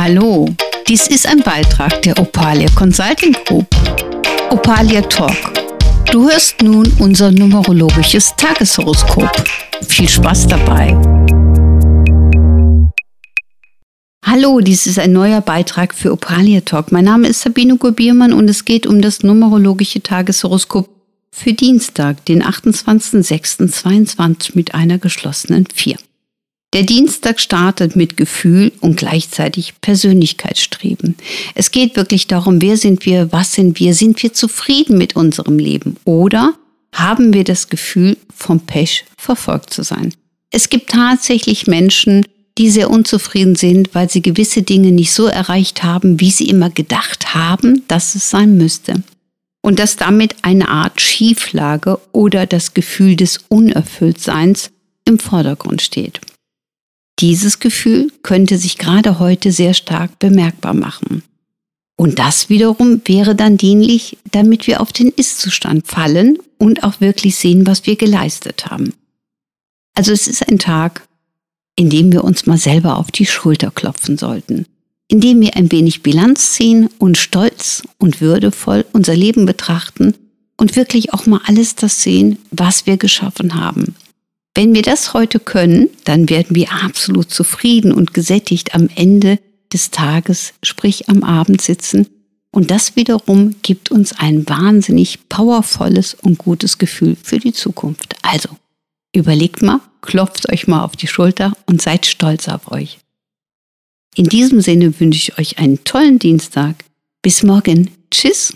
Hallo, dies ist ein Beitrag der Opalia Consulting Group. Opalia Talk. Du hörst nun unser numerologisches Tageshoroskop. Viel Spaß dabei. Hallo, dies ist ein neuer Beitrag für Opalia Talk. Mein Name ist Sabine Gurbiermann und es geht um das numerologische Tageshoroskop für Dienstag, den 28.06.22 mit einer geschlossenen 4. Der Dienstag startet mit Gefühl und gleichzeitig Persönlichkeitsstreben. Es geht wirklich darum, wer sind wir, was sind wir, sind wir zufrieden mit unserem Leben oder haben wir das Gefühl, vom Pech verfolgt zu sein. Es gibt tatsächlich Menschen, die sehr unzufrieden sind, weil sie gewisse Dinge nicht so erreicht haben, wie sie immer gedacht haben, dass es sein müsste. Und dass damit eine Art Schieflage oder das Gefühl des Unerfülltseins im Vordergrund steht. Dieses Gefühl könnte sich gerade heute sehr stark bemerkbar machen. Und das wiederum wäre dann dienlich, damit wir auf den Ist-Zustand fallen und auch wirklich sehen, was wir geleistet haben. Also es ist ein Tag, in dem wir uns mal selber auf die Schulter klopfen sollten, in dem wir ein wenig Bilanz ziehen und stolz und würdevoll unser Leben betrachten und wirklich auch mal alles das sehen, was wir geschaffen haben. Wenn wir das heute können, dann werden wir absolut zufrieden und gesättigt am Ende des Tages, sprich am Abend sitzen. Und das wiederum gibt uns ein wahnsinnig powervolles und gutes Gefühl für die Zukunft. Also, überlegt mal, klopft euch mal auf die Schulter und seid stolz auf euch. In diesem Sinne wünsche ich euch einen tollen Dienstag. Bis morgen. Tschüss.